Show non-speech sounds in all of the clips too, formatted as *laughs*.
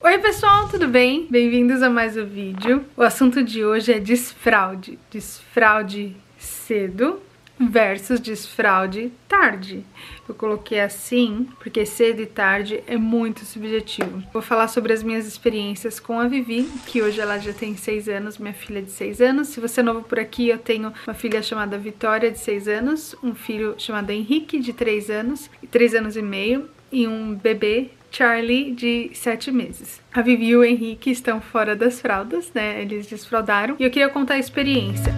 Oi pessoal, tudo bem? Bem-vindos a mais um vídeo. O assunto de hoje é desfraude. Desfraude cedo versus desfraude tarde. Eu coloquei assim porque cedo e tarde é muito subjetivo. Vou falar sobre as minhas experiências com a Vivi, que hoje ela já tem 6 anos, minha filha de 6 anos. Se você é novo por aqui, eu tenho uma filha chamada Vitória, de 6 anos, um filho chamado Henrique, de 3 anos, 3 anos e meio, e um bebê Charlie, de 7 meses. A Vivi e o Henrique estão fora das fraldas, né? Eles desfraldaram. E eu queria contar a experiência.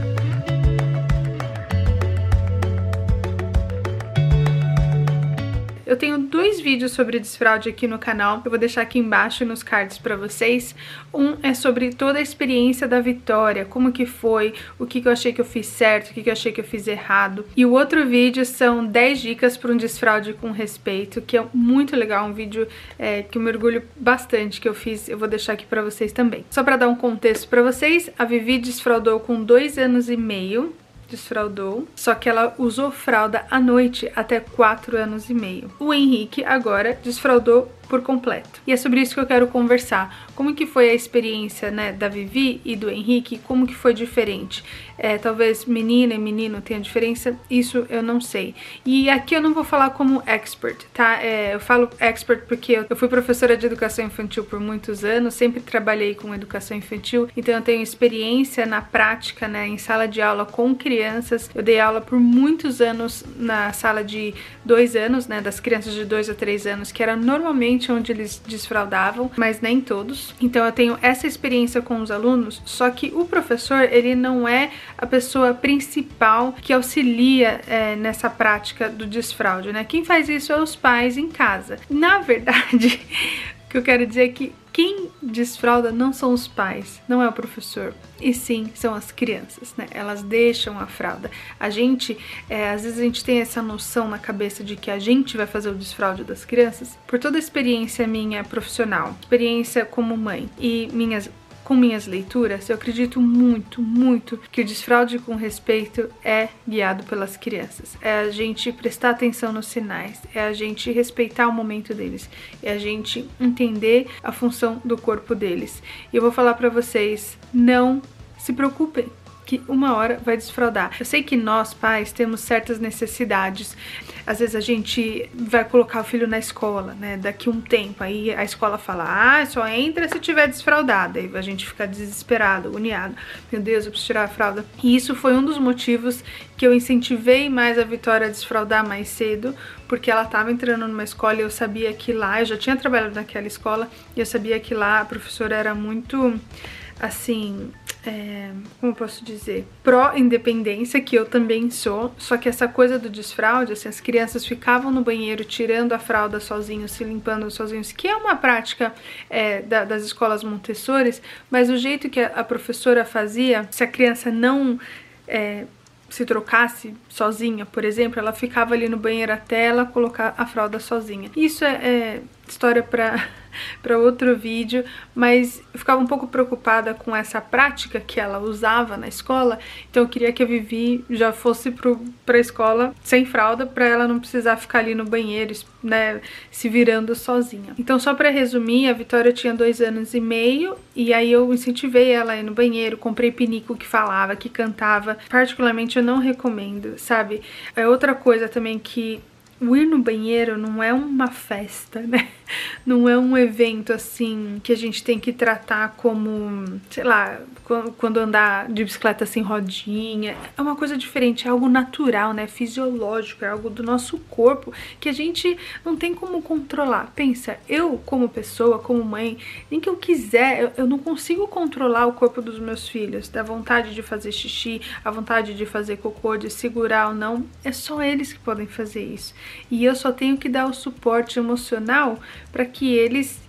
Eu tenho dois vídeos sobre desfraude aqui no canal, eu vou deixar aqui embaixo nos cards pra vocês. Um é sobre toda a experiência da Vitória, como que foi, o que, que eu achei que eu fiz certo, o que, que eu achei que eu fiz errado. E o outro vídeo são 10 dicas para um desfraude com respeito, que é muito legal, um vídeo é, que eu mergulho bastante que eu fiz, eu vou deixar aqui pra vocês também. Só pra dar um contexto pra vocês, a Vivi desfraudou com dois anos e meio, desfraudou, só que ela usou fralda à noite até 4 anos e meio. O Henrique agora desfraudou por completo. E é sobre isso que eu quero conversar. Como que foi a experiência né, da Vivi e do Henrique? Como que foi diferente? É, talvez menina e menino tenha diferença, isso eu não sei. E aqui eu não vou falar como expert, tá? É, eu falo expert porque eu fui professora de educação infantil por muitos anos, sempre trabalhei com educação infantil, então eu tenho experiência na prática, né, em sala de aula com crianças. Eu dei aula por muitos anos na sala de dois anos, né, das crianças de dois a três anos, que era normalmente onde eles desfraudavam, mas nem todos. Então eu tenho essa experiência com os alunos, só que o professor, ele não é a pessoa principal que auxilia é, nessa prática do desfraude, né? Quem faz isso é os pais em casa. Na verdade, *laughs* o que eu quero dizer é que quem desfralda não são os pais, não é o professor, e sim são as crianças, né? Elas deixam a fralda. A gente, é, às vezes a gente tem essa noção na cabeça de que a gente vai fazer o desfraude das crianças por toda a experiência minha profissional, experiência como mãe e minhas com minhas leituras, eu acredito muito, muito que o desfraude com respeito é guiado pelas crianças. É a gente prestar atenção nos sinais, é a gente respeitar o momento deles, é a gente entender a função do corpo deles. E eu vou falar para vocês, não se preocupem que uma hora vai desfraudar. Eu sei que nós, pais, temos certas necessidades. Às vezes a gente vai colocar o filho na escola, né? Daqui um tempo. Aí a escola fala, ah, só entra se tiver desfraudada. Aí a gente fica desesperado, agoniado. Meu Deus, eu preciso tirar a fralda. E isso foi um dos motivos que eu incentivei mais a Vitória a desfraudar mais cedo, porque ela estava entrando numa escola e eu sabia que lá, eu já tinha trabalhado naquela escola, e eu sabia que lá a professora era muito assim, é, como posso dizer, pró-independência, que eu também sou, só que essa coisa do desfraude, assim, as crianças ficavam no banheiro tirando a fralda sozinhos, se limpando sozinhos, que é uma prática é, da, das escolas Montessori, mas o jeito que a, professora fazia, se a criança não é, se trocasse sozinha, por exemplo, ela ficava ali no banheiro até ela colocar a fralda sozinha. Isso é, é história para *laughs* para outro vídeo, mas eu ficava um pouco preocupada com essa prática que ela usava na escola, então eu queria que a Vivi já fosse para a escola sem fralda, para ela não precisar ficar ali no banheiro, né, se virando sozinha. Então, só para resumir, a Vitória tinha dois anos e meio, e aí eu incentivei ela a ir no banheiro, comprei pinico que falava, que cantava. Particularmente eu não recomendo, sabe? É outra coisa também que o ir no banheiro não é uma festa, né? *laughs* Não é um evento assim que a gente tem que tratar como, sei lá, quando andar de bicicleta sem rodinha. É uma coisa diferente, é algo natural, né? Fisiológico, é algo do nosso corpo que a gente não tem como controlar. Pensa, eu como pessoa, como mãe, nem que eu quiser, eu, eu não consigo controlar o corpo dos meus filhos, da vontade de fazer xixi, a vontade de fazer cocô, de segurar ou não. É só eles que podem fazer isso. E eu só tenho que dar o suporte emocional para que eles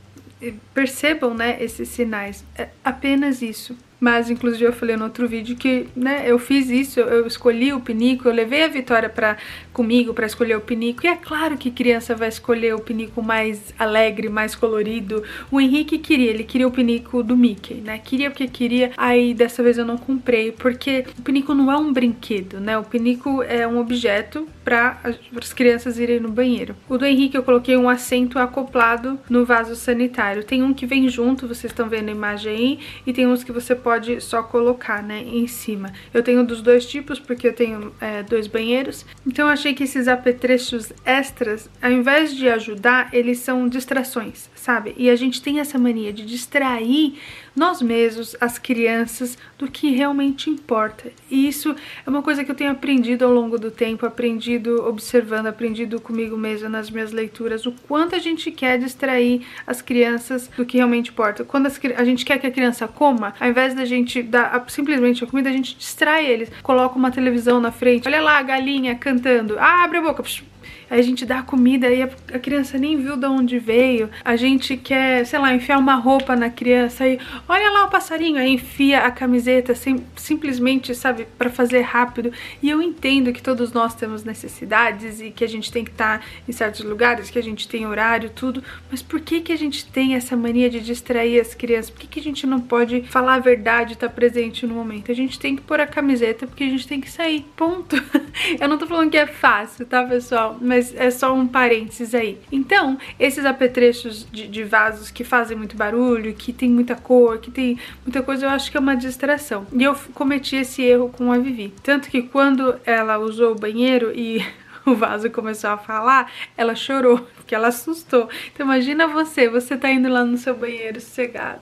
eh, percebam, né, esses sinais. É apenas isso. mas inclusive eu falei no outro vídeo que, né, eu fiz isso, eu escolhi o pinico, eu levei a Vitória para comigo para escolher o pinico. E é claro que criança vai escolher o pinico mais alegre, mais colorido. O Henrique queria, ele queria o pinico do Mickey, né? Queria porque queria. Aí dessa vez eu não comprei, porque o pinico não é um brinquedo, né? O pinico é um objeto para as crianças irem no banheiro. O do Henrique eu coloquei um assento acoplado no vaso sanitário. Tem um que vem junto, vocês estão vendo a imagem aí, e tem uns que você pode só colocar, né, em cima. Eu tenho dos dois tipos, porque eu tenho é, dois banheiros. Então eu achei que esses apetrechos extras, ao invés de ajudar, eles são distrações, sabe? E a gente tem essa mania de distrair nós mesmos, as crianças, do que realmente importa. E isso é uma coisa que eu tenho aprendido ao longo do tempo, aprendido observando, aprendido comigo mesma nas minhas leituras, o quanto a gente quer distrair as crianças do que realmente importa. Quando as, a gente quer que a criança coma, ao invés da gente dar simplesmente a comida, a gente distrai eles, coloca uma televisão na frente, olha lá a galinha cantando, ah, abre a boca, psh, a gente dá comida e a criança nem viu de onde veio. A gente quer, sei lá, enfiar uma roupa na criança e olha lá o passarinho, aí enfia a camiseta sim, simplesmente, sabe, para fazer rápido. E eu entendo que todos nós temos necessidades e que a gente tem que estar tá em certos lugares, que a gente tem horário, tudo. Mas por que que a gente tem essa mania de distrair as crianças? Por que que a gente não pode falar a verdade estar tá presente no momento? A gente tem que pôr a camiseta porque a gente tem que sair. Ponto. *laughs* Eu não tô falando que é fácil, tá, pessoal? Mas mas é só um parênteses aí. Então, esses apetrechos de, de vasos que fazem muito barulho, que tem muita cor, que tem muita coisa, eu acho que é uma distração. E eu cometi esse erro com a Vivi. Tanto que quando ela usou o banheiro e *laughs* o vaso começou a falar, ela chorou, porque ela assustou. Então imagina você, você tá indo lá no seu banheiro sossegado.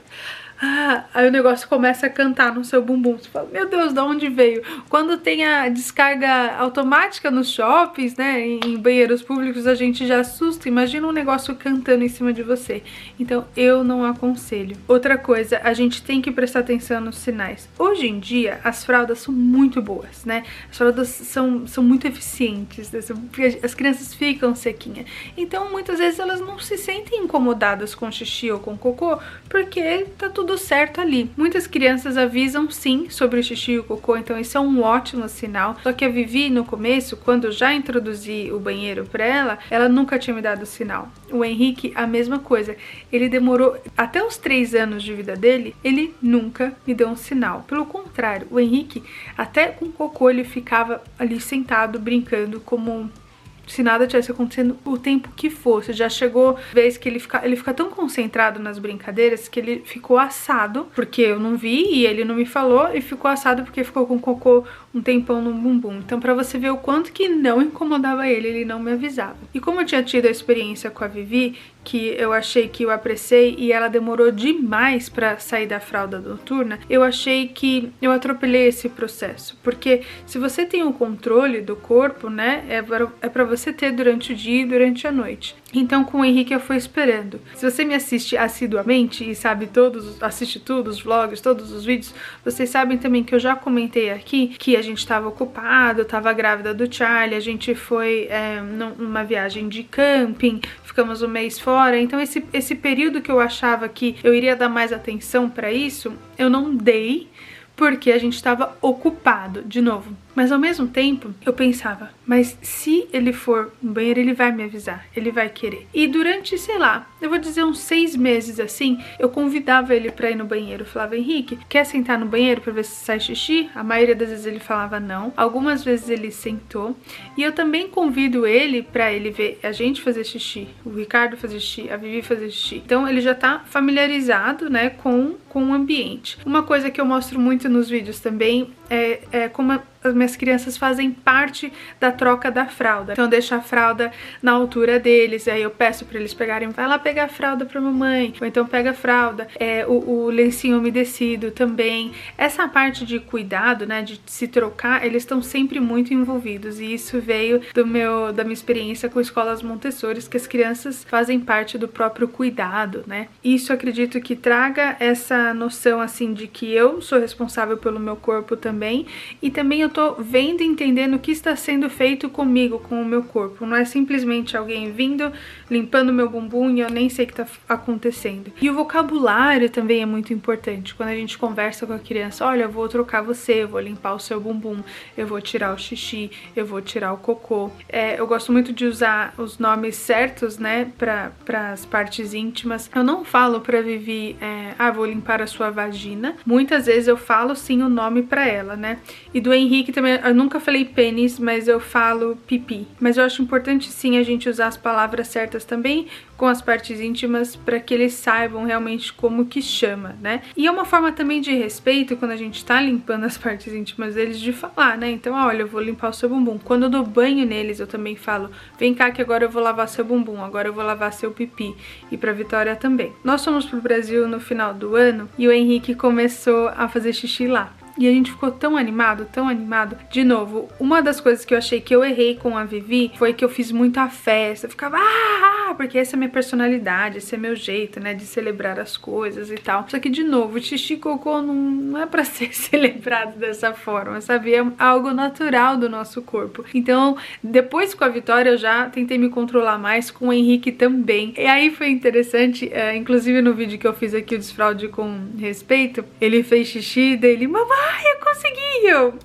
Ah, *laughs* aí o negócio começa a cantar no seu bumbum. Você fala, meu Deus, de onde veio? Quando tem a descarga automática nos shoppings, né, em banheiros públicos, a gente já assusta. Imagina um negócio cantando em cima de você. Então, eu não aconselho. Outra coisa, a gente tem que prestar atenção nos sinais. Hoje em dia, as fraldas são muito boas, né? As fraldas são, são muito eficientes, né? as crianças ficam sequinhas. Então, muitas vezes elas não se sentem incomodadas com xixi ou com cocô, porque tá tudo tudo certo ali. Muitas crianças avisam sim sobre o xixi e o cocô, então isso é um ótimo sinal. Só que a Vivi, no começo, quando já introduzi o banheiro para ela, ela nunca tinha me dado sinal. O Henrique, a mesma coisa. Ele demorou até os três anos de vida dele, ele nunca me deu um sinal. Pelo contrário, o Henrique, até com cocô, ele ficava ali sentado, brincando, como se nada tivesse acontecendo o tempo que fosse. Já chegou vez que ele fica, ele fica tão concentrado nas brincadeiras que ele ficou assado, porque eu não vi e ele não me falou, e ficou assado porque ficou com cocô um tempão no bumbum. Então, para você ver o quanto que não incomodava ele, ele não me avisava. E como eu tinha tido a experiência com a Vivi, que eu achei que eu apressei e ela demorou demais para sair da fralda noturna, eu achei que eu atropelei esse processo. Porque se você tem o controle do corpo, né, é para é você ter durante o dia e durante a noite. Então com o Henrique eu fui esperando. Se você me assiste assiduamente e sabe todos, assiste tudo, os vlogs, todos os vídeos, vocês sabem também que eu já comentei aqui que a gente estava ocupado, estava grávida do Charlie, a gente foi é, numa viagem de camping, ficamos um mês fora. Então esse, esse período que eu achava que eu iria dar mais atenção para isso, eu não dei porque a gente estava ocupado, de novo. Mas ao mesmo tempo, eu pensava, mas se ele for no banheiro, ele vai me avisar, ele vai querer. E durante, sei lá, eu vou dizer uns seis meses assim, eu convidava ele pra ir no banheiro. Eu falava, Henrique, quer sentar no banheiro pra ver se sai xixi? A maioria das vezes ele falava não. Algumas vezes ele sentou. E eu também convido ele pra ele ver a gente fazer xixi, o Ricardo fazer xixi, a Vivi fazer xixi. Então ele já tá familiarizado, né, com, com o ambiente. Uma coisa que eu mostro muito nos vídeos também é, é como as minhas crianças fazem parte da troca da fralda. Então eu deixo a fralda na altura deles, aí eu peço para eles pegarem, vai lá pegar a fralda pra mamãe, ou então pega a fralda, é, o, o lencinho umedecido também. Essa parte de cuidado, né, de se trocar, eles estão sempre muito envolvidos e isso veio do meu da minha experiência com escolas Montessori, que as crianças fazem parte do próprio cuidado, né? Isso acredito que traga essa noção assim de que eu sou responsável pelo meu corpo também e também eu tô vendo e entendendo o que está sendo feito comigo, com o meu corpo. Não é simplesmente alguém vindo, limpando meu bumbum e eu nem sei o que tá acontecendo. E o vocabulário também é muito importante. Quando a gente conversa com a criança, olha, eu vou trocar você, eu vou limpar o seu bumbum, eu vou tirar o xixi, eu vou tirar o cocô. É, eu gosto muito de usar os nomes certos, né, para as partes íntimas. Eu não falo pra Vivi, é, ah, vou limpar a sua vagina. Muitas vezes eu falo sim o nome para ela, né? E do Henrique também, eu nunca falei pênis, mas eu falo pipi. Mas eu acho importante sim a gente usar as palavras certas também com as partes íntimas para que eles saibam realmente como que chama, né? E é uma forma também de respeito quando a gente tá limpando as partes íntimas deles de falar, né? Então, olha, eu vou limpar o seu bumbum. Quando eu dou banho neles, eu também falo, vem cá que agora eu vou lavar seu bumbum, agora eu vou lavar seu pipi. E pra Vitória também. Nós fomos pro Brasil no final do ano e o Henrique começou a fazer xixi lá. E a gente ficou tão animado, tão animado. De novo, uma das coisas que eu achei que eu errei com a Vivi foi que eu fiz muita festa. Eu ficava, ah, porque essa é minha personalidade, esse é meu jeito, né, de celebrar as coisas e tal. Só que, de novo, xixi cocô não, não é pra *laughs* ser celebrado dessa forma, sabe? É algo natural do nosso corpo. Então, depois com a Vitória, eu já tentei me controlar mais, com o Henrique também. E aí foi interessante, é, inclusive no vídeo que eu fiz aqui, o desfraude com respeito, ele fez xixi, dele, mamãe, Ai, eu consegui! Eu,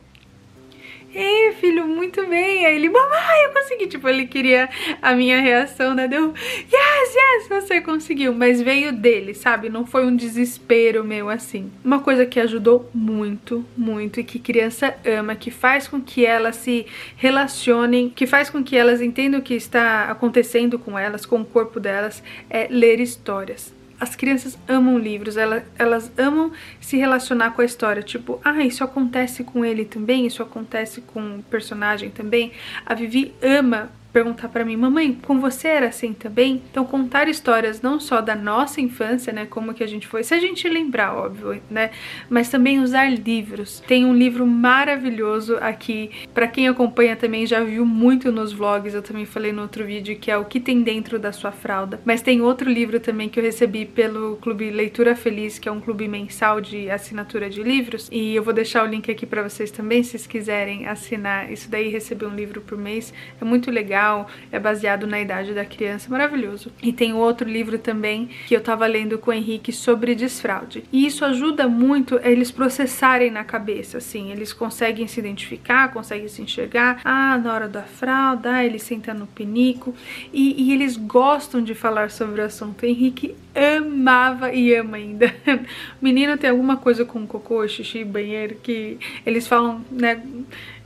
Ei, filho, muito bem. Aí ele, mamãe, eu consegui. Tipo, ele queria a minha reação, né? Deu, yes, yes, você conseguiu. Mas veio dele, sabe? Não foi um desespero meu assim. Uma coisa que ajudou muito, muito e que criança ama, que faz com que elas se relacionem, que faz com que elas entendam o que está acontecendo com elas, com o corpo delas, é ler histórias as crianças amam livros, elas, elas amam se relacionar com a história. Tipo, ah, isso acontece com ele também, isso acontece com o personagem também. A Vivi ama perguntar para mim, mamãe, com você era assim também? Então contar histórias não só da nossa infância, né, como que a gente foi, se a gente lembrar, óbvio, né, mas também usar livros. Tem um livro maravilhoso aqui, para quem acompanha também já viu muito nos vlogs, eu também falei no outro vídeo que é o que tem dentro da sua fralda. Mas tem outro livro também que eu recebi pelo Clube Leitura Feliz, que é um clube mensal de assinatura de livros, e eu vou deixar o link aqui para vocês também, se vocês quiserem assinar isso daí, receber um livro por mês. É muito legal é baseado na idade da criança, maravilhoso. E tem outro livro também que eu tava lendo com o Henrique sobre desfraude. E isso ajuda muito eles processarem na cabeça, assim, eles conseguem se identificar, conseguem se enxergar. Ah, na hora da fralda, ah, ele senta no pinico. E, e eles gostam de falar sobre o assunto. O Henrique amava e ama ainda. *laughs* Menino tem alguma coisa com cocô, xixi, banheiro que eles falam, né?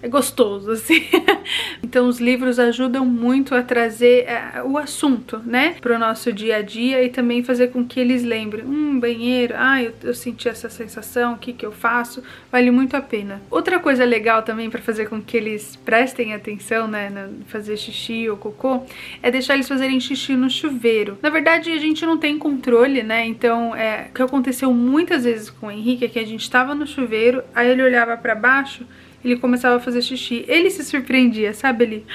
É gostoso, assim. *laughs* então os livros ajudam muito a trazer é, o assunto, né, pro nosso dia a dia e também fazer com que eles lembrem, hum, banheiro, ah, eu, eu senti essa sensação, o que que eu faço, vale muito a pena. Outra coisa legal também para fazer com que eles prestem atenção, né, no fazer xixi ou cocô, é deixar eles fazerem xixi no chuveiro. Na verdade, a gente não tem controle, né, então é, o que aconteceu muitas vezes com o Henrique é que a gente tava no chuveiro, aí ele olhava para baixo ele começava a fazer xixi. Ele se surpreendia, sabe? Ele.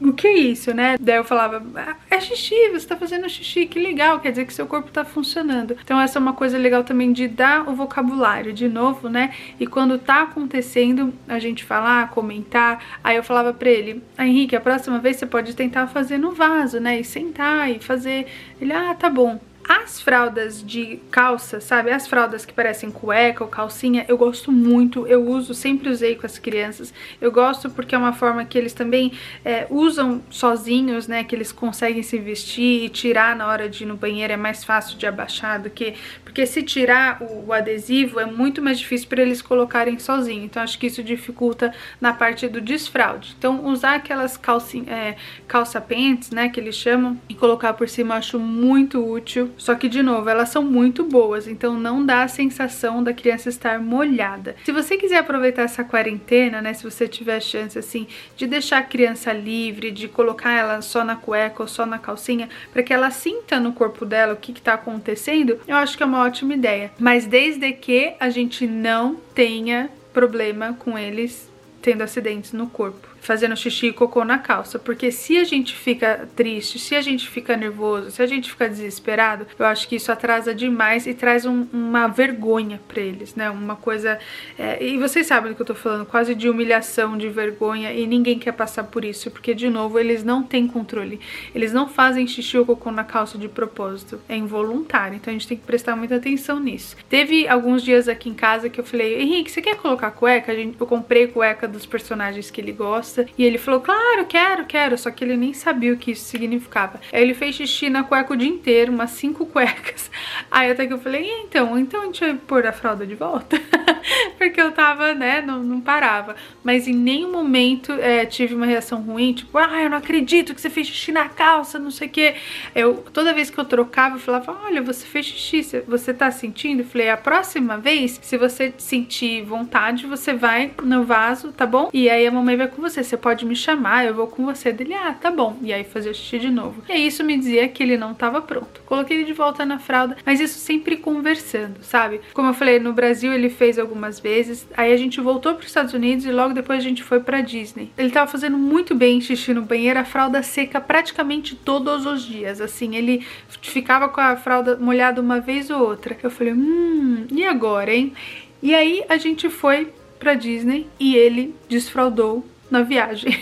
O que é isso, né? Daí eu falava, ah, é xixi, você tá fazendo xixi, que legal, quer dizer que seu corpo tá funcionando. Então essa é uma coisa legal também de dar o vocabulário de novo, né? E quando tá acontecendo, a gente falar, comentar, aí eu falava pra ele, ah, Henrique, a próxima vez você pode tentar fazer no vaso, né? E sentar e fazer. Ele, ah, tá bom. As fraldas de calça, sabe? As fraldas que parecem cueca ou calcinha, eu gosto muito. Eu uso, sempre usei com as crianças. Eu gosto porque é uma forma que eles também é, usam sozinhos, né? Que eles conseguem se vestir e tirar na hora de ir no banheiro. É mais fácil de abaixar do que... Porque se tirar o, o adesivo é muito mais difícil para eles colocarem sozinho. Então acho que isso dificulta na parte do desfraude. Então usar aquelas calcinha, é, calça pants, né? Que eles chamam, e colocar por cima eu acho muito útil só que, de novo, elas são muito boas, então não dá a sensação da criança estar molhada. Se você quiser aproveitar essa quarentena, né, se você tiver chance, assim, de deixar a criança livre, de colocar ela só na cueca ou só na calcinha, para que ela sinta no corpo dela o que está acontecendo, eu acho que é uma ótima ideia. Mas desde que a gente não tenha problema com eles tendo acidentes no corpo. Fazendo xixi e cocô na calça, porque se a gente fica triste, se a gente fica nervoso, se a gente fica desesperado, eu acho que isso atrasa demais e traz um, uma vergonha para eles, né? Uma coisa. É, e vocês sabem do que eu tô falando, quase de humilhação, de vergonha, e ninguém quer passar por isso, porque, de novo, eles não têm controle. Eles não fazem xixi ou cocô na calça de propósito, é involuntário, então a gente tem que prestar muita atenção nisso. Teve alguns dias aqui em casa que eu falei, Henrique, você quer colocar cueca? Eu comprei cueca dos personagens que ele gosta, e ele falou, claro, quero, quero, só que ele nem sabia o que isso significava. Aí ele fez xixi na cueca o dia inteiro, umas cinco *laughs* cuecas. Aí até que eu falei, então, então a gente vai pôr a fralda de volta? *laughs* Porque eu tava, né, não, não parava. Mas em nenhum momento é, tive uma reação ruim, tipo, ah, eu não acredito que você fez xixi na calça, não sei o quê. Eu, toda vez que eu trocava, eu falava, olha, você fez xixi, você tá sentindo? Eu falei, a próxima vez, se você sentir vontade, você vai no vaso, tá bom? E aí a mamãe vai com você, você pode me chamar, eu vou com você. Dele, ah, tá bom. E aí fazer o xixi de novo. E isso me dizia que ele não tava pronto. Coloquei ele de volta na fralda, mas isso sempre conversando, sabe? Como eu falei, no Brasil ele fez algumas vezes, aí a gente voltou para os Estados Unidos e logo depois a gente foi para Disney. Ele tava fazendo muito bem xixi no banheiro, a fralda seca praticamente todos os dias, assim, ele ficava com a fralda molhada uma vez ou outra. Eu falei, hum, e agora, hein? E aí a gente foi pra Disney e ele desfraudou na viagem.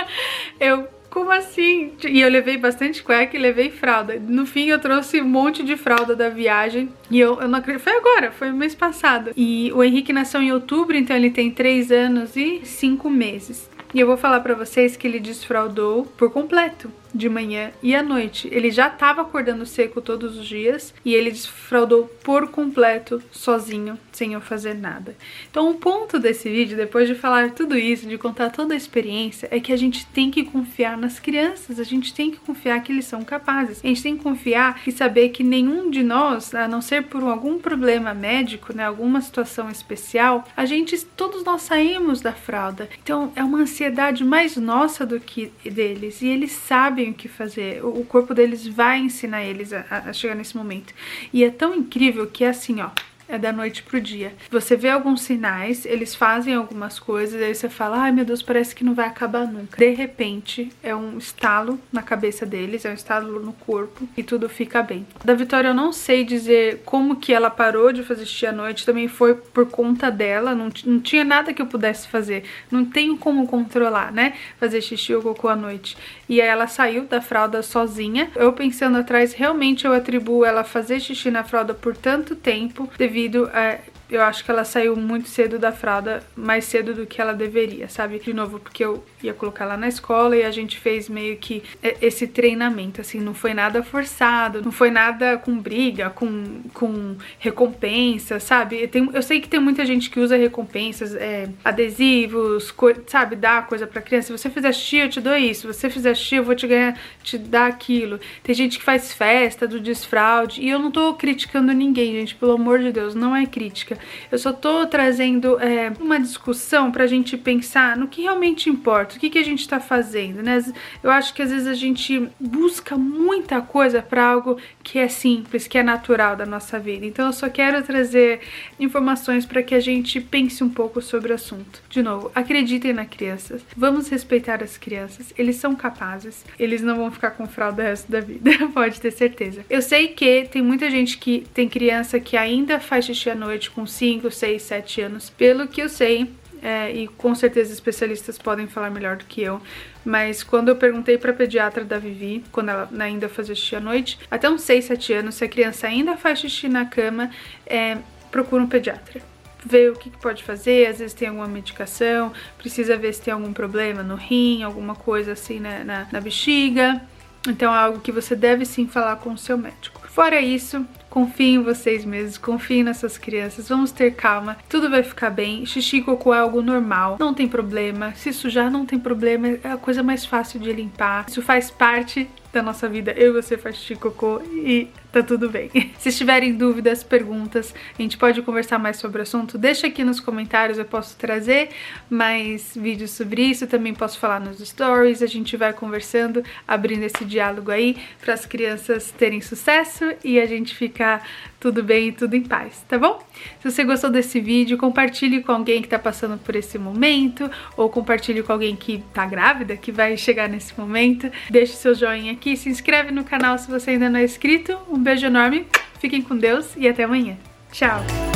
*laughs* eu como assim? E eu levei bastante cueca e levei fralda. No fim, eu trouxe um monte de fralda da viagem. E eu, eu não acredito. Foi agora, foi mês passado. E o Henrique nasceu em outubro, então ele tem 3 anos e 5 meses. E eu vou falar pra vocês que ele desfraudou por completo de manhã e à noite. Ele já estava acordando seco todos os dias e ele desfraudou por completo sozinho, sem eu fazer nada. Então, o ponto desse vídeo, depois de falar tudo isso, de contar toda a experiência, é que a gente tem que confiar nas crianças, a gente tem que confiar que eles são capazes. A gente tem que confiar e saber que nenhum de nós, a não ser por algum problema médico, né, alguma situação especial, a gente todos nós saímos da fralda. Então, é uma ansiedade mais nossa do que deles e eles sabem sabem o que fazer. O corpo deles vai ensinar eles a, a chegar nesse momento. E é tão incrível que é assim, ó é da noite pro dia. Você vê alguns sinais, eles fazem algumas coisas, aí você fala, ai meu Deus, parece que não vai acabar nunca. De repente, é um estalo na cabeça deles, é um estalo no corpo e tudo fica bem. Da Vitória eu não sei dizer como que ela parou de fazer xixi à noite, também foi por conta dela, não, não tinha nada que eu pudesse fazer, não tenho como controlar, né, fazer xixi ou cocô à noite. E aí ela saiu da fralda sozinha. Eu pensando atrás, realmente eu atribuo ela fazer xixi na fralda por tanto tempo devido devido a eu acho que ela saiu muito cedo da fralda, mais cedo do que ela deveria, sabe? De novo, porque eu ia colocar lá na escola e a gente fez meio que esse treinamento, assim, não foi nada forçado, não foi nada com briga, com, com recompensa, sabe? Tem, eu sei que tem muita gente que usa recompensas, é, adesivos, sabe? Dá coisa pra criança. Se você fizer xixi, eu te dou isso. Se você fizer xixi, eu vou te ganhar, te dar aquilo. Tem gente que faz festa do desfraude e eu não tô criticando ninguém, gente, pelo amor de Deus, não é crítica. Eu só tô trazendo é, uma discussão pra gente pensar no que realmente importa, o que, que a gente tá fazendo, né? Eu acho que às vezes a gente busca muita coisa para algo que é simples, que é natural da nossa vida. Então eu só quero trazer informações para que a gente pense um pouco sobre o assunto. De novo, acreditem nas crianças. Vamos respeitar as crianças. Eles são capazes. Eles não vão ficar com fralda o resto da vida, *laughs* pode ter certeza. Eu sei que tem muita gente que tem criança que ainda faz xixi à noite com 5, 6, 7 anos. Pelo que eu sei, é, e com certeza especialistas podem falar melhor do que eu, mas quando eu perguntei para a pediatra da Vivi, quando ela ainda fazia xixi à noite, até uns 6, 7 anos, se a criança ainda faz xixi na cama, é, procura um pediatra ver o que, pode fazer, às vezes tem alguma medicação, precisa ver se tem algum problema no rim, alguma coisa assim né, na, na bexiga. Então é algo que você deve sim falar com o seu médico. Fora isso, Confiem em vocês mesmos, confiem nessas crianças, vamos ter calma, tudo vai ficar bem. Xixi e cocô é algo normal, não tem problema. Se sujar, não tem problema, é a coisa mais fácil de limpar. Isso faz parte da nossa vida. Eu e você faz xixi e cocô e tá tudo bem. *laughs* Se tiverem dúvidas, perguntas, a gente pode conversar mais sobre o assunto, deixa aqui nos comentários, eu posso trazer mais vídeos sobre isso, também posso falar nos stories, a gente vai conversando, abrindo esse diálogo aí para as crianças terem sucesso e a gente ficar tudo bem e tudo em paz, tá bom? Se você gostou desse vídeo, compartilhe com alguém que tá passando por esse momento ou compartilhe com alguém que tá grávida, que vai chegar nesse momento. Deixe seu joinha aqui, se inscreve no canal se você ainda não é inscrito. Um beijo enorme, fiquem com Deus e até amanhã. Tchau!